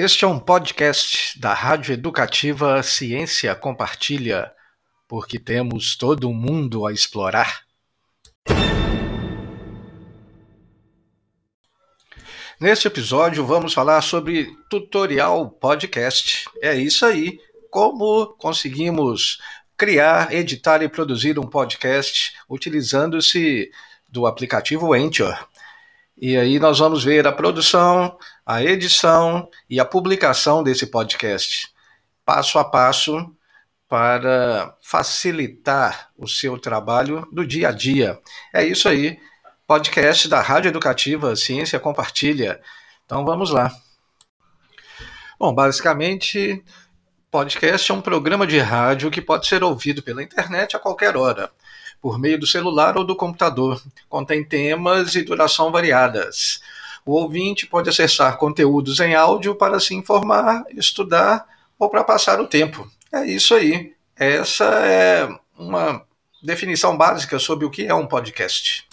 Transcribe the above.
Este é um podcast da Rádio Educativa Ciência Compartilha, porque temos todo um mundo a explorar. Neste episódio vamos falar sobre tutorial podcast. É isso aí, como conseguimos criar, editar e produzir um podcast utilizando-se do aplicativo Anchor. E aí nós vamos ver a produção, a edição e a publicação desse podcast, passo a passo, para facilitar o seu trabalho do dia a dia. É isso aí, podcast da Rádio Educativa Ciência Compartilha. Então vamos lá. Bom, basicamente, podcast é um programa de rádio que pode ser ouvido pela internet a qualquer hora por meio do celular ou do computador. Contém temas e duração variadas. O ouvinte pode acessar conteúdos em áudio para se informar, estudar ou para passar o tempo. É isso aí. Essa é uma definição básica sobre o que é um podcast.